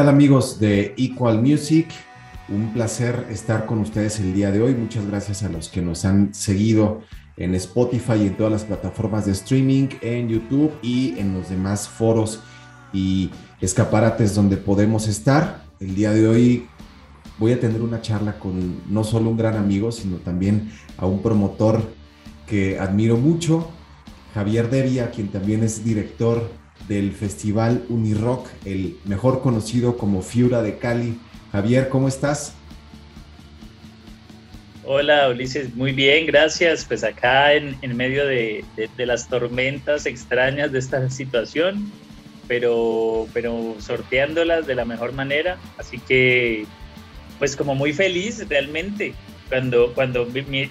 Hola, ¿qué tal amigos de Equal Music? Un placer estar con ustedes el día de hoy. Muchas gracias a los que nos han seguido en Spotify y en todas las plataformas de streaming, en YouTube y en los demás foros y escaparates donde podemos estar. El día de hoy voy a tener una charla con no solo un gran amigo, sino también a un promotor que admiro mucho, Javier Devia, quien también es director del Festival Unirock, el mejor conocido como Fiura de Cali. Javier, ¿cómo estás? Hola Ulises, muy bien, gracias. Pues acá en, medio de, las tormentas extrañas de esta situación, pero, pero sorteándolas de la mejor manera. Así que, pues como muy feliz realmente. Cuando, cuando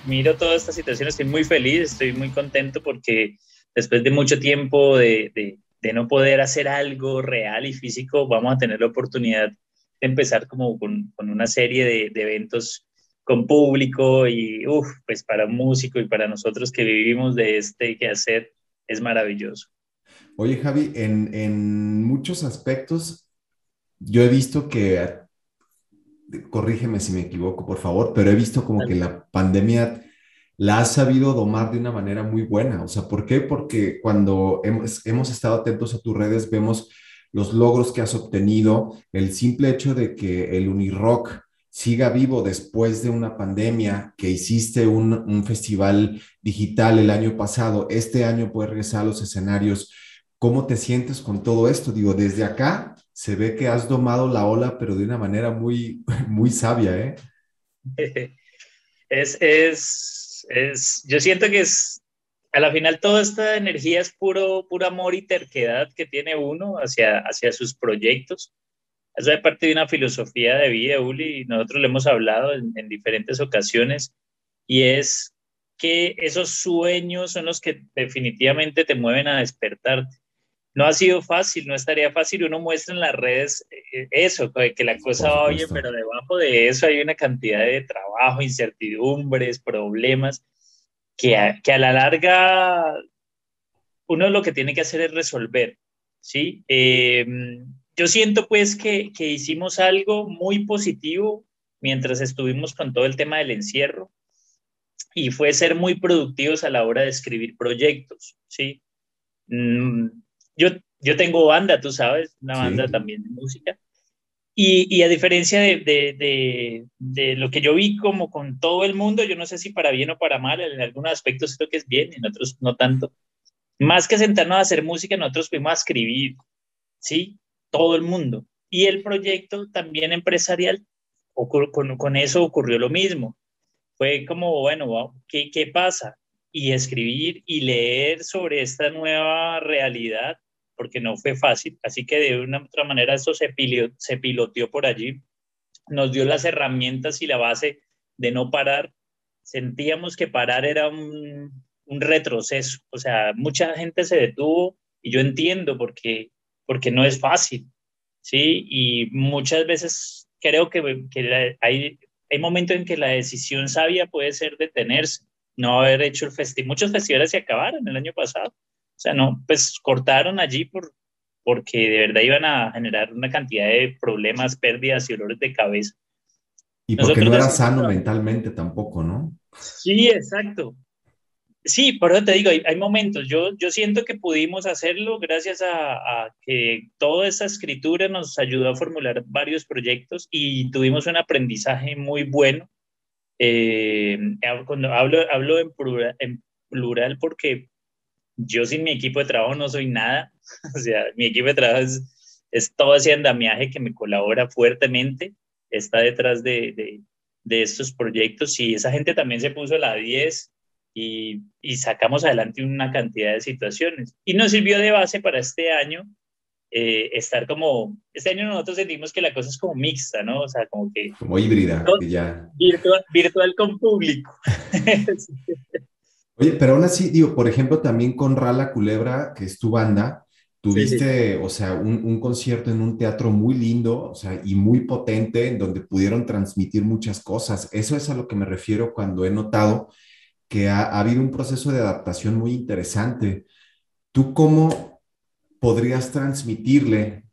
miro toda esta situación estoy muy feliz, estoy muy contento porque después de mucho tiempo de, de no poder hacer algo real y físico, vamos a tener la oportunidad de empezar como con, con una serie de, de, eventos con público y, uff, pues para un músico y para nosotros que vivimos de este quehacer es maravilloso. Oye, Javi, en, en muchos aspectos, yo he visto que, corrígeme si me equivoco, por favor, pero he visto como que la pandemia la has sabido domar de una manera muy buena. O sea, ¿por qué? Porque cuando hemos, hemos estado atentos a tus redes, vemos los logros que has obtenido, el simple hecho de que el Unirock siga vivo después de una pandemia, que hiciste un, un, festival digital el año pasado, este año puedes regresar a los escenarios. ¿Cómo te sientes con todo esto? Digo, desde acá se ve que has domado la ola, pero de una manera muy, muy sabia, ¿eh? Es, es yo siento que es, a la final toda esta energía es puro, puro amor y terquedad que tiene uno hacia, hacia sus proyectos. Eso es parte de una filosofía de vida, Uli, y nosotros lo hemos hablado en diferentes ocasiones, y es que esos sueños son los que definitivamente te mueven a despertarte no ha sido fácil, no estaría fácil. Uno muestra en las redes eh, eso, que la cosa va bien, pero debajo de eso hay una cantidad de trabajo, incertidumbres, problemas, que a, que a la larga uno lo que tiene que hacer es resolver, ¿sí? Em, yo siento pues que, que hicimos algo muy positivo mientras estuvimos con todo el tema del encierro y fue ser muy productivos a la hora de escribir proyectos, ¿sí? Mm, yo, yo tengo banda, tú sabes, una banda también de música. Y, y a diferencia de, de, de, lo que yo vi como con todo el mundo, yo no sé si para bien o para mal, en algunos aspectos creo que es bien, en otros no tanto. Más que sentarnos a hacer música, nosotros fuimos a escribir, ¿sí? Todo el mundo. Y el proyecto también empresarial, con, con eso ocurrió lo mismo. Fue como, bueno, ¿qué, ¿qué pasa? Y escribir y leer sobre esta nueva realidad porque no fue fácil, así que de una u otra manera eso se, se piloteó por allí, nos dio las herramientas y la base de no parar. Sentíamos que parar era un, un retroceso, o sea, mucha gente se detuvo y yo entiendo porque, porque no es fácil, ¿sí? Y muchas veces creo que, que hay, hay momentos en que la decisión sabia puede ser detenerse, no haber hecho el festival. Muchos festivales se acabaron el año pasado sea, no, pues cortaron allí por, porque de verdad iban a generar una cantidad de problemas, pérdidas y dolores de cabeza. Y porque no era sano mentalmente tampoco, ¿no? Sí, exacto. Sí, por eso te digo, hay, momentos. Yo, yo siento que pudimos hacerlo gracias a, que toda esa escritura nos ayudó a formular varios proyectos y tuvimos un aprendizaje muy bueno. Eh, cuando hablo, hablo en plural, en plural porque yo sin mi equipo de trabajo no soy nada. O sea, mi equipo de trabajo es, es todo ese andamiaje que me colabora fuertemente, está detrás de, de, de estos proyectos y esa gente también se puso a la 10 y, y, sacamos adelante una cantidad de situaciones. Y nos sirvió de base para este año eh, estar como, este año nosotros sentimos que la cosa es como mixta, ¿no? O sea, como que... Como híbrida, ya... Virtual, virtual con público. Oye, pero aún así, digo, por ejemplo, también con Rala Culebra, que es tu banda, tuviste, o sea, un, concierto en un teatro muy lindo, o sea, y muy potente, en donde pudieron transmitir muchas cosas. Eso es a lo que me refiero cuando he notado que ha, habido un proceso de adaptación muy interesante. ¿Tú cómo podrías transmitirle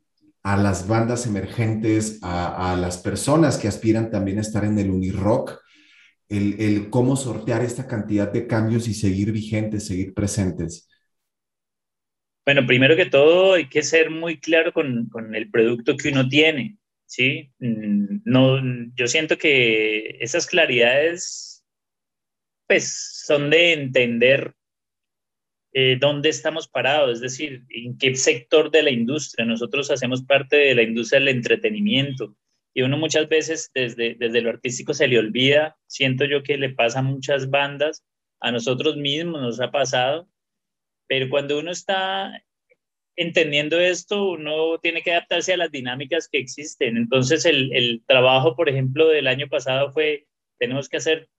a las bandas emergentes, a, a, las personas que aspiran también a estar en el Unirock, el, el cómo sortear esta cantidad de cambios y seguir vigentes, seguir presentes? Bueno, primero que todo hay que ser muy claro con, con el producto que uno tiene, ¿sí? Mm, no, yo siento que esas claridades, pues, son de entender eh, dónde estamos parados, es decir, en qué sector de la industria. Nosotros hacemos parte de la industria del entretenimiento y uno muchas veces desde, desde lo artístico se le olvida, siento yo que le pasa a muchas bandas, a nosotros mismos nos ha pasado, pero cuando uno está entendiendo esto, uno tiene que adaptarse a las dinámicas que existen. Entonces, el, el, trabajo, por ejemplo, del año pasado fue, tenemos que hacer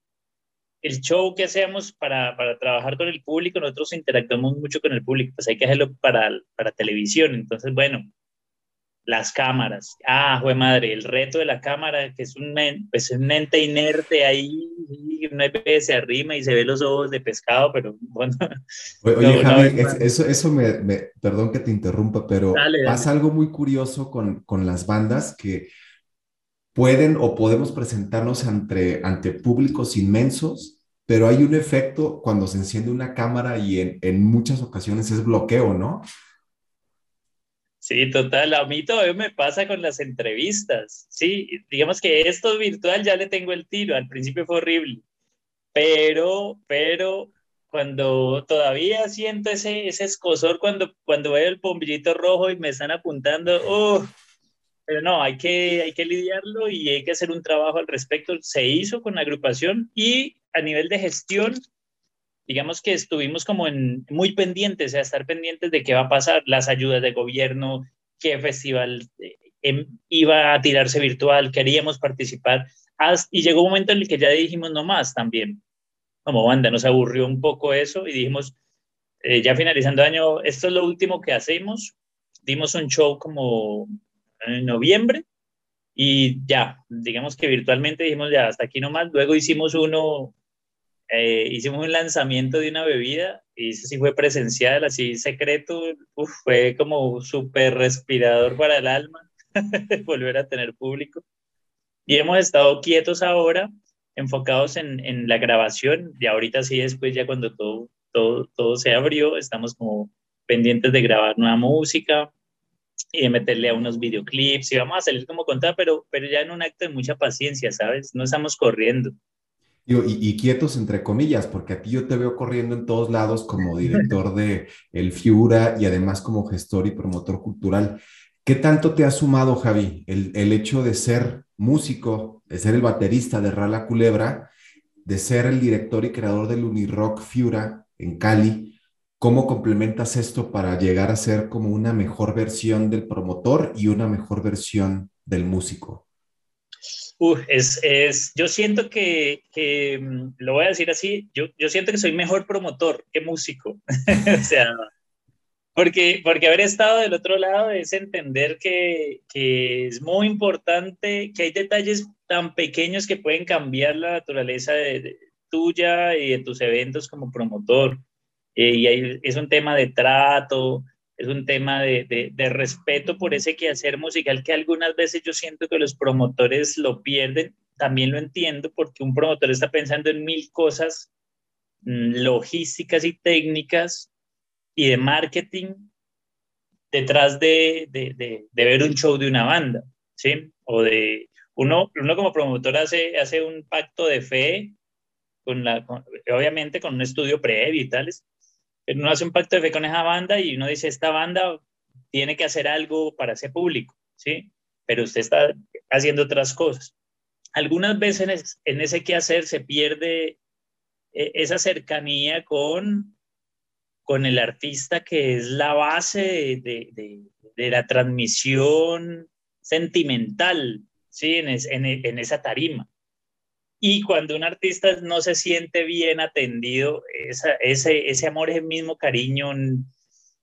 el show que hacemos para, para trabajar con el público, nosotros interactuamos mucho con el público, pues hay que hacerlo para, para televisión. Entonces, bueno, las cámaras. Ah, fue madre, el reto de la cámara, que es un, pues, un ente inerte ahí, una vez se arrima y se ve los ojos de pescado, pero bueno. Oye, Javi, eso, eso me, perdón que te interrumpa, pero pasa algo muy curioso con, con las bandas que pueden o podemos presentarnos ante, ante públicos inmensos, pero hay un efecto cuando se enciende una cámara y en, en muchas ocasiones es bloqueo, ¿no? Sí, total. A mí todavía me pasa con las entrevistas. Sí, digamos que esto virtual ya le tengo el tiro. Al principio fue horrible. Pero, pero cuando todavía siento ese, ese escosor cuando, cuando veo el bombillito rojo y me están apuntando, oh, pero no, hay que, hay que lidiarlo y hay que hacer un trabajo al respecto. Se hizo con la agrupación y a nivel de gestión digamos que estuvimos como en, muy pendientes, a estar pendientes de qué va a pasar, las ayudas de gobierno, qué festival eh, em, iba a tirarse virtual, queríamos participar, y llegó un momento en el que ya dijimos no más también, como banda, nos aburrió un poco eso y dijimos, eh, ya finalizando año, esto es lo último que hacemos, dimos un show como en noviembre y ya, digamos que virtualmente dijimos ya, hasta aquí nomás, luego hicimos uno eh, hicimos un lanzamiento de una bebida y eso sí fue presencial, así secreto, fue como súper respirador para el alma volver a tener público. Y hemos estado quietos ahora, enfocados en, en, la grabación y ahorita sí, después ya cuando todo, todo, todo se abrió, estamos como pendientes de grabar nueva música y de meterle a unos videoclips y vamos a salir como contar, pero, pero ya en un acto de mucha paciencia, ¿sabes? No estamos corriendo y, quietos entre comillas, porque a ti yo te veo corriendo en todos lados como director de El Fiura y además como gestor y promotor cultural. ¿Qué tanto te ha sumado, Javi, el, el hecho de ser músico, de ser el baterista de Rala Culebra, de ser el director y creador del Unirock Fiura en Cali? ¿Cómo complementas esto para llegar a ser como una mejor versión del promotor y una mejor versión del músico? Es, es, yo siento que, que, mm, lo voy a decir así, yo, yo siento que soy mejor promotor que músico. o sea, porque, porque haber estado del otro lado es entender que, que, es muy importante, que hay detalles tan pequeños que pueden cambiar la naturaleza de, tuya y de tus eventos como promotor. Eh, y hay, es un tema de trato, es un tema de, respeto por ese quehacer musical que algunas veces yo siento que los promotores lo pierden. También lo entiendo porque un promotor está pensando en mil cosas mm, logísticas y técnicas y de marketing detrás de, ver un show de una banda, ¿sí? O de, uno, uno como promotor hace, hace un pacto de fe, con la, obviamente con un estudio previo y tales, uno hace un pacto de fe con esa banda y uno dice, esta banda tiene que hacer algo para ese público, ¿sí? Pero usted está haciendo otras cosas. Algunas veces en ese quehacer se pierde eh, esa cercanía con, con el artista que es la base de, de, la transmisión sentimental, ¿sí? En, en esa tarima. Y cuando un artista no se siente bien atendido, ese, amor, ese mismo cariño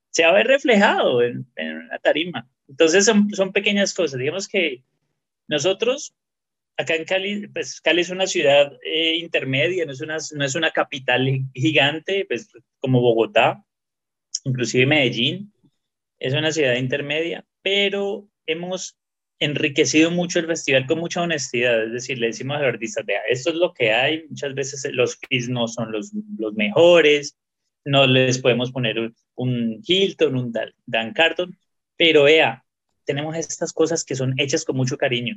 se va a ver reflejado en, en la tarima. Entonces son, son pequeñas cosas. Digamos que nosotros, acá en Cali, pues Cali es una ciudad eh, intermedia, no es, una, no es una capital gigante, pues como Bogotá, inclusive Medellín, es una ciudad intermedia, pero hemos enriquecido mucho el festival con mucha honestidad, es decir, le decimos a los artistas, vea, esto es lo que hay, muchas veces los fees no son los, los mejores, no les podemos poner un Hilton, un Dan Carton, pero vea, tenemos estas cosas que son hechas con mucho cariño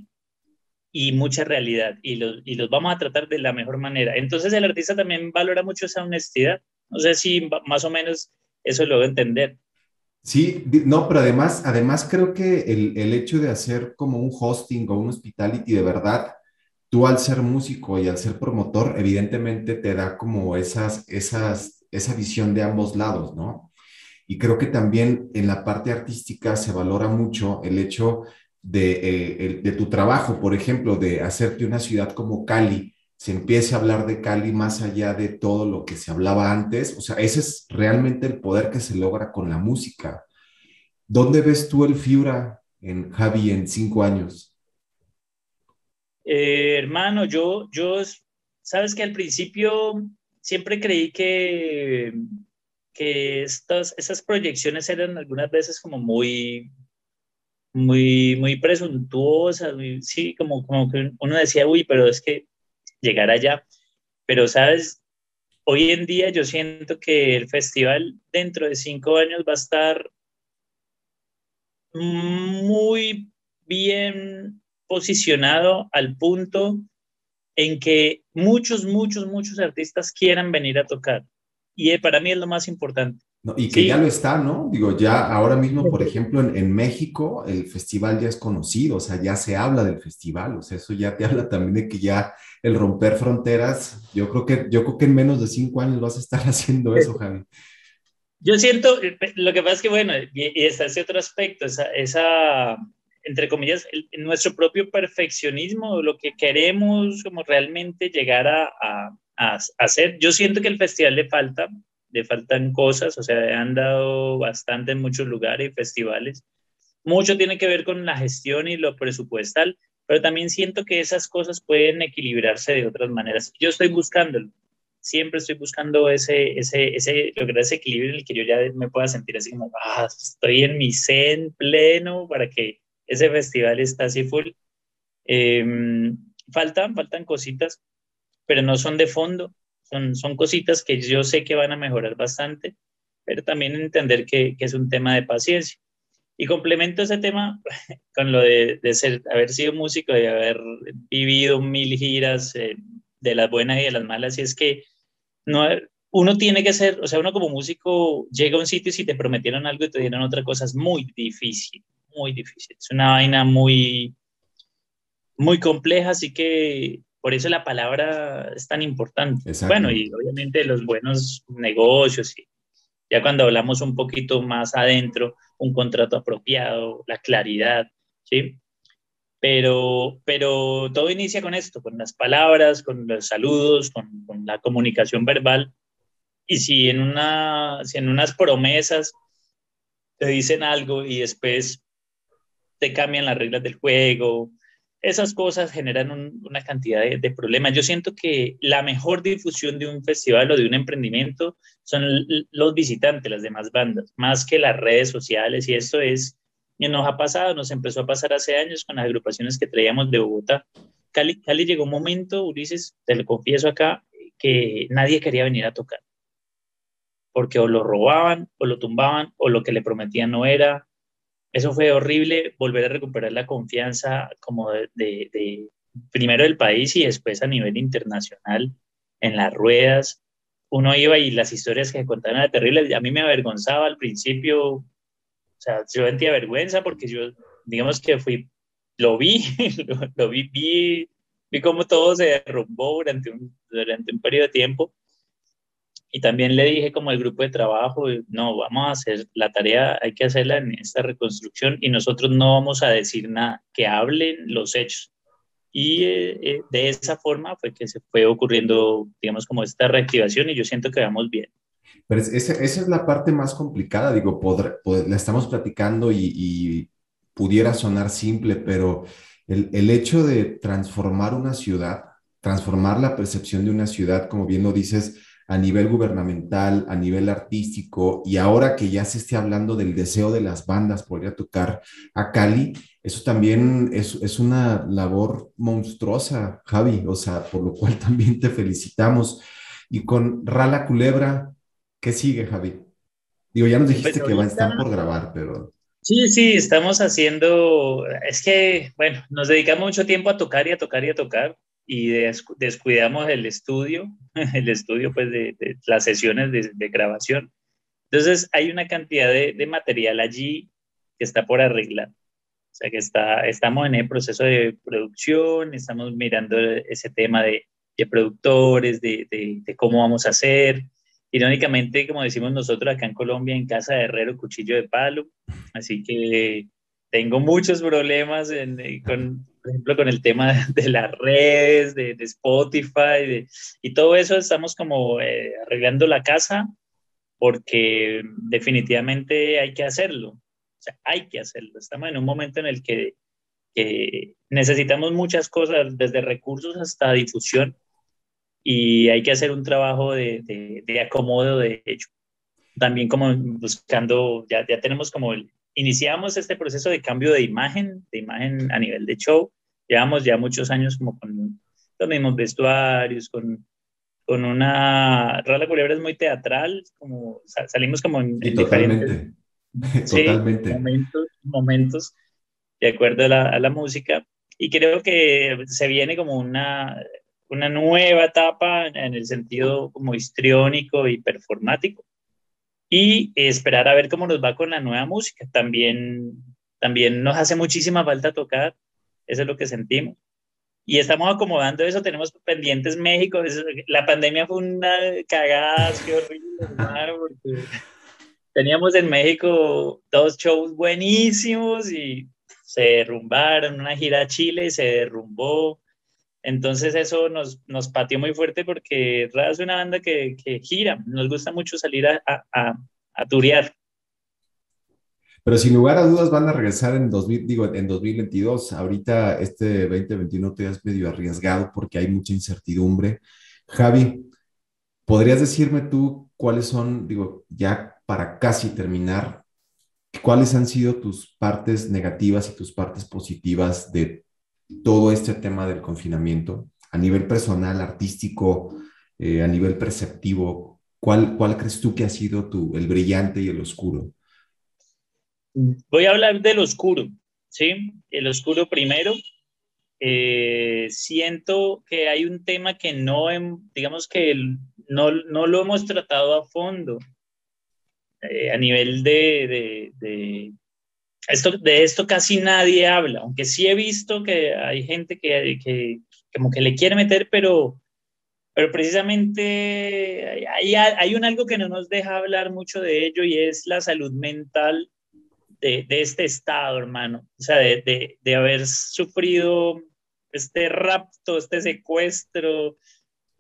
y mucha realidad y los, y los vamos a tratar de la mejor manera. Entonces el artista también valora mucho esa honestidad. No sé si más o menos eso lo debo entender. Sí, no, pero además, además creo que el, el, hecho de hacer como un hosting o un hospitality de verdad, tú al ser músico y al ser promotor, evidentemente te da como esas, esas, esa visión de ambos lados, ¿no? Y creo que también en la parte artística se valora mucho el hecho de, eh, tu trabajo, por ejemplo, de hacerte una ciudad como Cali, se empiece a hablar de Cali más allá de todo lo que se hablaba antes. O sea, ese es realmente el poder que se logra con la música. ¿Dónde ves tú el Fiura en Javi en cinco años? Eh, hermano, yo, yo, sabes que al principio siempre creí que que estas, esas proyecciones eran algunas veces como muy, muy, muy presuntuosas, sí, como, como que uno decía, uy, pero es que llegar allá, pero sabes, hoy en día yo siento que el festival dentro de cinco años va a estar muy bien posicionado al punto en que muchos, muchos, muchos artistas quieran venir a tocar. Y eh, para mí es lo más importante. Y que ya lo está, ¿no? Digo, ya ahora mismo, por ejemplo, en, México, el festival ya es conocido, o sea, ya se habla del festival, o sea, eso ya te habla también de que ya el romper fronteras, yo creo que, yo creo que en menos de cinco años vas a estar haciendo eso, Javi. Yo siento, eh, lo que pasa es que, bueno, y, está ese otro aspecto, esa, esa entre comillas, nuestro propio perfeccionismo, lo que queremos como realmente llegar a hacer. Yo siento que el festival le falta, le faltan cosas, o sea, han dado bastante en muchos lugares y festivales. Mucho tiene que ver con la gestión y lo presupuestal, pero también siento que esas cosas pueden equilibrarse de otras maneras. Yo estoy buscándolo, siempre estoy buscando ese, ese, ese, lograr ese equilibrio en el que yo ya me pueda sentir así como, ah, estoy en mi zen pleno para que ese festival esté así full. Em, faltan, faltan cositas pero no son de fondo, son, son cositas que yo sé que van a mejorar bastante, pero también entender que, que es un tema de paciencia. Y complemento ese tema con lo de, de ser, haber sido músico, de haber vivido mil giras, eh, de las buenas y de las malas, y es que no, uno tiene que ser, o sea, uno como músico llega a un sitio y si te prometieron algo y te dieron otra cosa, es muy difícil, muy difícil. Es una vaina muy, muy compleja, así que por eso la palabra es tan importante. Bueno, y obviamente los buenos negocios, y ya cuando hablamos un poquito más adentro, un contrato apropiado, la claridad, ¿sí? Pero, pero todo inicia con esto, con las palabras, con los saludos, con, con la comunicación verbal. Y si en, una, si en unas promesas te dicen algo y después te cambian las reglas del juego, esas cosas generan una cantidad de, problemas. Yo siento que la mejor difusión de un festival o de un emprendimiento son los visitantes, las demás bandas, más que las redes sociales y esto es, y nos ha pasado, nos empezó a pasar hace años con las agrupaciones que traíamos de Bogotá. Cali, Cali llegó un momento, Ulises, te lo confieso acá, que nadie quería venir a tocar, porque o lo robaban, o lo tumbaban, o lo que le prometían no era, eso fue horrible, volver a recuperar la confianza como de, primero del país y después a nivel internacional en las ruedas. Uno iba y las historias que contaban eran terribles. A mí me avergonzaba al principio, o sea, yo sentía vergüenza porque yo, digamos que fui, lo vi, lo, vi, vi, vi cómo todo se derrumbó durante un, durante un periodo de tiempo y también le dije como el grupo de trabajo, no, vamos a hacer la tarea, hay que hacerla en esta reconstrucción y nosotros no vamos a decir nada, que hablen los hechos. Y eh, eh, de esa forma fue que se fue ocurriendo, digamos, como esta reactivación y yo siento que vamos bien. Pero esa, esa es la parte más complicada, digo, la estamos platicando y, y, pudiera sonar simple, pero el, el hecho de transformar una ciudad, transformar la percepción de una ciudad, como bien lo dices, a nivel gubernamental, a nivel artístico, y ahora que ya se esté hablando del deseo de las bandas por ir a tocar a Cali, eso también es, es una labor monstruosa, Javi, o sea, por lo cual también te felicitamos. Y con Rala Culebra, ¿qué sigue, Javi? Digo, ya nos dijiste que van, están por grabar, pero... Sí, sí, estamos haciendo, es que, bueno, nos dedicamos mucho tiempo a tocar y a tocar y a tocar y descuidamos el estudio, el estudio pues de, las sesiones de, grabación. Entonces hay una cantidad de, material allí que está por arreglar. O sea que está, estamos en el proceso de producción, estamos mirando ese tema de, productores, de, cómo vamos a hacer. Irónicamente, como decimos nosotros acá en Colombia, en casa de herrero, cuchillo de palo. Así que tengo muchos problemas con, por ejemplo, con el tema de las redes, de, Spotify y todo eso, estamos como eh, arreglando la casa porque definitivamente hay que hacerlo. O sea, hay que hacerlo. Estamos en un momento en el que, necesitamos muchas cosas, desde recursos hasta difusión, y hay que hacer un trabajo de, de, acomodo de hecho. También como buscando, ya, ya tenemos como el, iniciamos este proceso de cambio de imagen, de imagen a nivel de show. Llevamos ya muchos años como con los mismos vestuarios, con, con una... Rala Culebra es muy teatral, como salimos como en, diferentes totalmente. momentos, momentos de acuerdo a la, a la, música. Y creo que se viene como una, una nueva etapa en el sentido como histriónico y performático y esperar a ver cómo nos va con la nueva música. También, también nos hace muchísima falta tocar, eso es lo que sentimos. Y estamos acomodando eso, tenemos pendientes México, la pandemia fue una cagada, qué horrible, teníamos en México dos shows buenísimos y se derrumbaron, una gira a Chile se derrumbó, entonces eso nos, nos pateó muy fuerte porque es una banda que, gira, nos gusta mucho salir a, a, a, turear. Pero sin lugar a dudas van a regresar en, 2000, digo, en 2022. Ahorita este 2021 te es medio arriesgado porque hay mucha incertidumbre. Javi, ¿podrías decirme tú cuáles son, digo, ya para casi terminar, cuáles han sido tus partes negativas y tus partes positivas de todo este tema del confinamiento a nivel personal, artístico, eh, a nivel perceptivo? ¿Cuál, ¿Cuál crees tú que ha sido tu, el brillante y el oscuro? Voy a hablar del oscuro, ¿sí? El oscuro primero. Eh, siento que hay un tema que no, digamos que no, no lo hemos tratado a fondo eh, a nivel de, esto, de esto casi nadie habla, aunque sí he visto que hay gente que, que como que le quiere meter, pero, pero precisamente hay, hay un algo que no nos deja hablar mucho de ello y es la salud mental de, este estado, hermano. O sea, de, de, haber sufrido este rapto, este secuestro,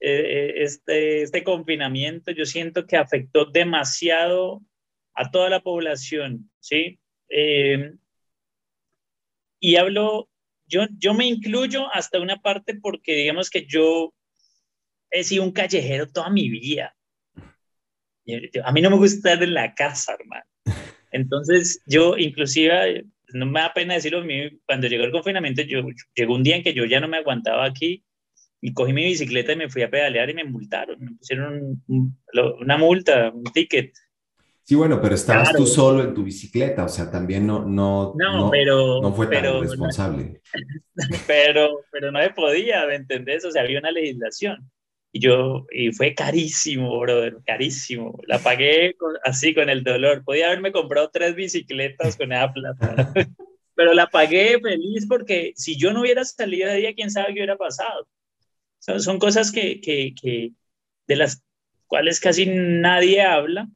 eh, este, este confinamiento, yo siento que afectó demasiado a toda la población, ¿sí? Eh, y hablo, yo, yo me incluyo hasta una parte porque digamos que yo he sido un callejero toda mi vida. A mí no me gusta estar en la casa, hermano. Entonces, yo inclusive, no me da pena decirlo, cuando llegó el confinamiento, yo, llegó un día en que yo ya no me aguantaba aquí y cogí mi bicicleta y me fui a pedalear y me multaron, me pusieron una multa, un ticket. Sí, bueno, pero estabas tú solo en tu bicicleta, o sea, también no, no, no, pero, no fue tan responsable. pero, pero no se podía, ¿me entendés? O sea, había una legislación. Y yo, y fue carísimo, brother, carísimo. La pagué así con el dolor. Podía haberme comprado tres bicicletas con esa plata. pero la pagué feliz porque si yo no hubiera salido de día, quién sabe qué hubiera pasado. Son, son cosas que, que, que, de las cuales casi nadie habla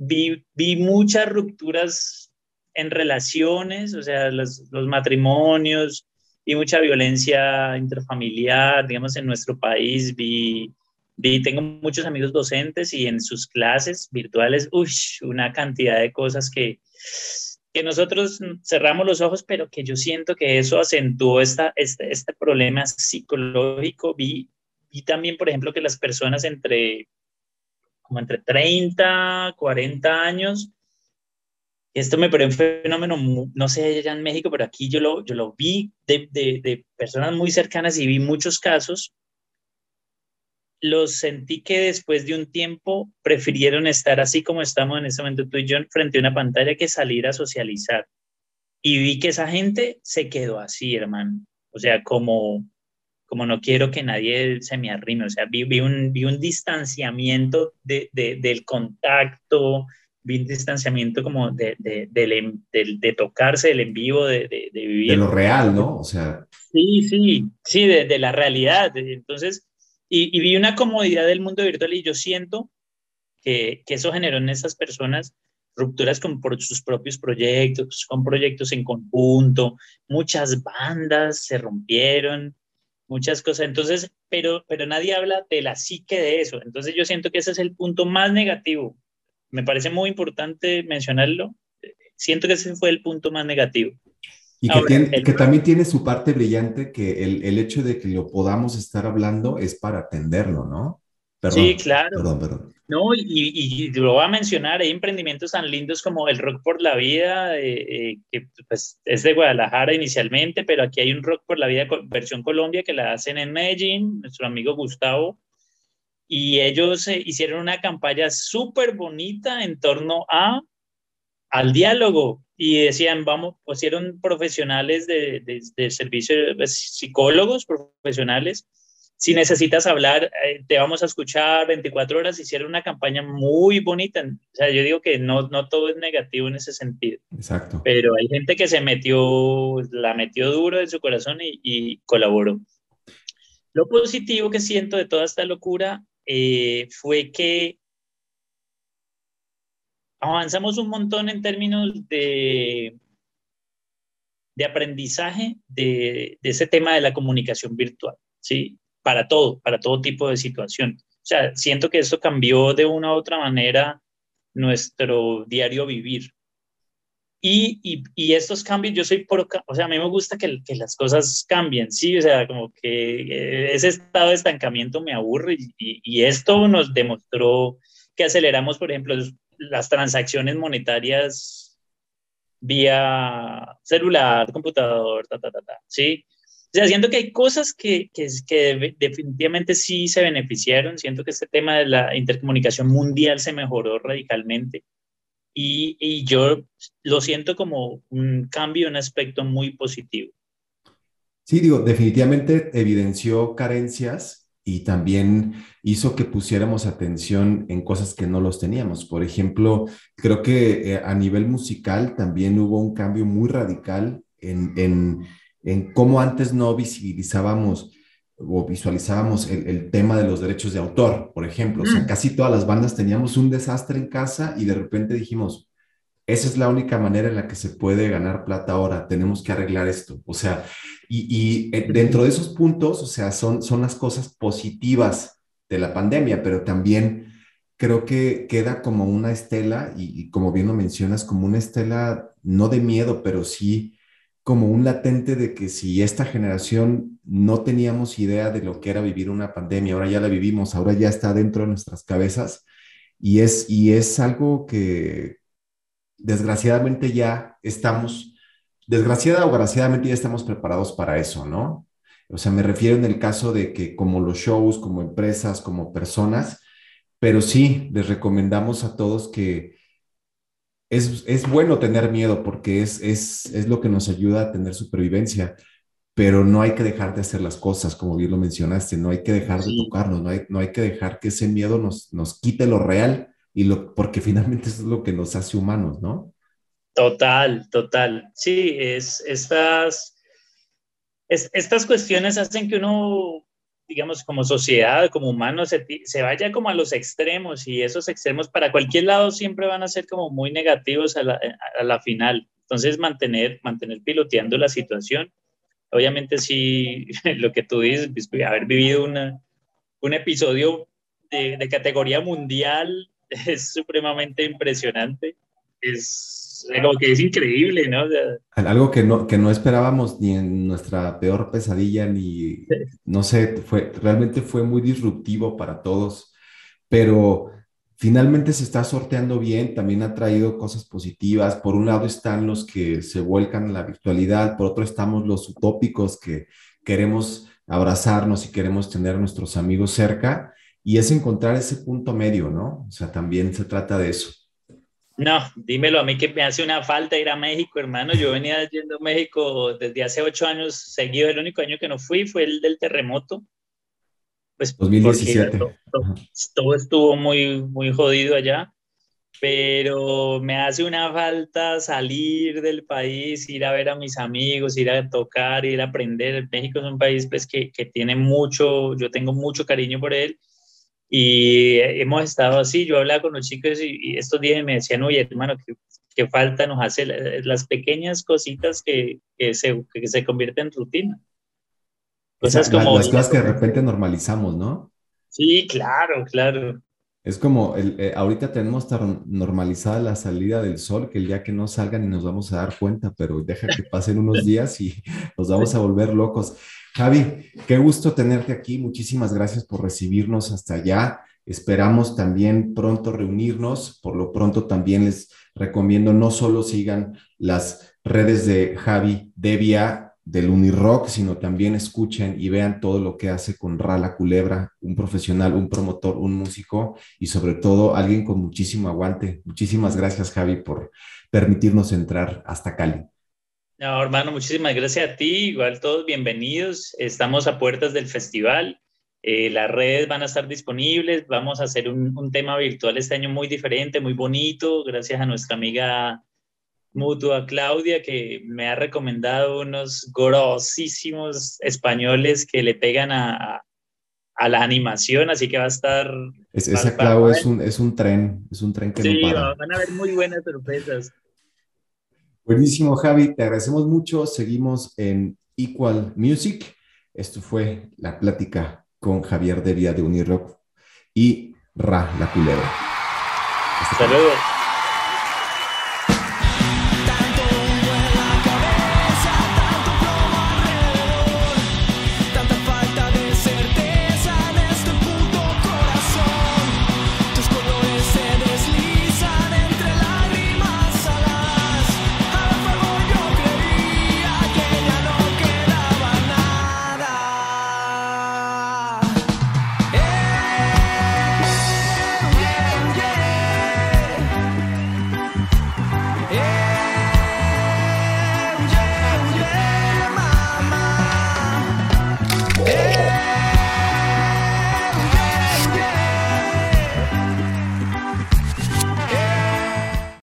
vi, vi muchas rupturas en relaciones, o sea, los, los matrimonios y mucha violencia interfamiliar, digamos, en nuestro país. Vi, vi, tengo muchos amigos docentes y en sus clases virtuales, uy, una cantidad de cosas que, que nosotros cerramos los ojos, pero que yo siento que eso acentuó esta, este, este problema psicológico. Vi, vi también, por ejemplo, que las personas entre como entre 30, 40 años. Esto me parece un fenómeno, no sé allá en México, pero aquí yo lo, yo lo vi de, de, de personas muy cercanas y vi muchos casos los sentí que después de un tiempo prefirieron estar así como estamos en este momento tú y yo frente a una pantalla que salir a socializar. Y vi que esa gente se quedó así, hermano. O sea, como, como no quiero que nadie se me arrime. O sea, vi, vi, un, vi un distanciamiento de, de, del contacto, vi un distanciamiento como de, de, de, tocarse, del en vivo, de, vivir. De lo real, ¿no? O sea. Sí, sí, sí, de, la realidad. Entonces, y, vi una comodidad del mundo virtual y yo siento que, que eso generó en esas personas rupturas con por sus propios proyectos, con proyectos en conjunto, muchas bandas se rompieron, muchas cosas. Entonces, pero, pero nadie habla de la psique de eso. Entonces yo siento que ese es el punto más negativo. Me parece muy importante mencionarlo. Siento que ese fue el punto más negativo. Y que, que, también tiene su parte brillante, que el, el, hecho de que lo podamos estar hablando es para atenderlo, ¿no? Perdón, sí, claro. Perdón, perdón. No, y, y, lo voy a mencionar, hay emprendimientos tan lindos como el Rock por la Vida, eh, eh, que pues, es de Guadalajara inicialmente, pero aquí hay un Rock por la Vida versión Colombia que la hacen en Medellín, nuestro amigo Gustavo, y ellos eh, hicieron una campaña súper bonita en torno a al diálogo y decían, vamos, pusieron profesionales de, de, servicio, pues, psicólogos profesionales, si necesitas hablar, eh, te vamos a escuchar 24 horas, hicieron una campaña muy bonita, o sea, yo digo que no, no todo es negativo en ese sentido. Exacto. Pero hay gente que se metió, la metió duro en su corazón y, y colaboró. Lo positivo que siento de toda esta locura eh, fue que avanzamos un montón en términos de, de aprendizaje de, ese tema de la comunicación virtual, ¿sí? Para todo, para todo tipo de situación. O sea, siento que esto cambió de una u otra manera nuestro diario vivir. Y, y, y estos cambios, yo soy por, o sea, a mí me gusta que, que, las cosas cambien, sí, o sea, como que ese estado de estancamiento me aburre y, y esto nos demostró que aceleramos, por ejemplo, las transacciones monetarias vía celular, computador, ta, ta, ta, ta, ¿sí? O sea, siento que hay cosas que, que, que, definitivamente sí se beneficiaron. Siento que este tema de la intercomunicación mundial se mejoró radicalmente. Y, y yo lo siento como un cambio, un aspecto muy positivo. Sí, digo, definitivamente evidenció carencias y también hizo que pusiéramos atención en cosas que no los teníamos. Por ejemplo, creo que eh, a nivel musical también hubo un cambio muy radical en, en, en cómo antes no visibilizábamos o visualizábamos el, el, tema de los derechos de autor, por ejemplo. O sea, mm. casi todas las bandas teníamos un desastre en casa y de repente dijimos, esa es la única manera en la que se puede ganar plata ahora, tenemos que arreglar esto. O sea, y, eh, dentro de esos puntos, o sea, son, son las cosas positivas de la pandemia, pero también creo que queda como una estela, y, como bien lo mencionas, como una estela no de miedo, pero sí como un latente de que si esta generación no teníamos idea de lo que era vivir una pandemia, ahora ya la vivimos, ahora ya está dentro de nuestras cabezas, y es, y es algo que, desgraciadamente ya estamos, desgraciada o graciadamente ya estamos preparados para eso, ¿no? O sea, me refiero en el caso de que como los shows, como empresas, como personas, pero sí, les recomendamos a todos que es, es bueno tener miedo porque es, es, es lo que nos ayuda a tener supervivencia, pero no hay que dejar de hacer las cosas, como bien lo mencionaste, no hay que dejar de tocarnos, no hay, no hay que dejar que ese miedo nos, nos quite lo real y lo, porque finalmente eso es lo que nos hace humanos, ¿no? Total, total. Sí, es, estas, es, estas cuestiones hacen que uno, digamos, como sociedad, como humano, se, se, vaya como a los extremos y esos extremos para cualquier lado siempre van a ser como muy negativos a la, a la final. Entonces, mantener, mantener piloteando la situación. Obviamente, sí, lo que tú dices, pues, haber vivido una, un episodio de, de categoría mundial es supremamente impresionante. Es algo que es increíble, ¿no? algo que no, que no esperábamos ni en nuestra peor pesadilla, ni, no sé, fue, realmente fue muy disruptivo para todos, pero finalmente se está sorteando bien, también ha traído cosas positivas. Por un lado están los que se vuelcan a la virtualidad, por otro estamos los utópicos que queremos abrazarnos y queremos tener a nuestros amigos cerca, y es encontrar ese punto medio, ¿no? O sea, también se trata de eso. No, dímelo a mí que me hace una falta ir a México, hermano. Yo venía yendo a México desde hace ocho años seguido. El único año que no fui fue el del terremoto. Pues 2017. Todo, estuvo muy, muy jodido allá, pero me hace una falta salir del país, ir a ver a mis amigos, ir a tocar, ir a aprender. México es un país pues, que, que tiene mucho, yo tengo mucho cariño por él y hemos estado así, yo hablaba con los chicos y, estos días me decían, oye, hermano, ¿qué, falta nos hace las pequeñas cositas que, que, se, que se convierten en rutina? Cosas como... Las cosas que de repente normalizamos, ¿no? Sí, claro, claro. Es como, el, eh, ahorita tenemos tan normalizada la salida del sol que el día que no salgan y nos vamos a dar cuenta, pero deja que pasen unos días y nos vamos a volver locos. Javi, qué gusto tenerte aquí. Muchísimas gracias por recibirnos hasta allá. Esperamos también pronto reunirnos. Por lo pronto también les recomiendo no solo sigan las redes de Javi Devia del Unirock, sino también escuchen y vean todo lo que hace con Rala Culebra, un profesional, un promotor, un músico y sobre todo alguien con muchísimo aguante. Muchísimas gracias Javi por permitirnos entrar hasta Cali. No, hermano, muchísimas gracias a ti. Igual todos bienvenidos. Estamos a puertas del festival. Eh, las redes van a estar disponibles. Vamos a hacer un, tema virtual este año muy diferente, muy bonito, gracias a nuestra amiga mutua Claudia, que me ha recomendado unos grosísimos españoles que le pegan a, a la animación, así que va a estar... Es, esa Clau es un, es un tren, es un tren que sí, no para. van a haber muy buenas sorpresas. Buenísimo, Javi. Te agradecemos mucho. Seguimos en Equal Music. Esto fue la plática con Javier Devia de Unirock y Ra La Culebra. Hasta luego.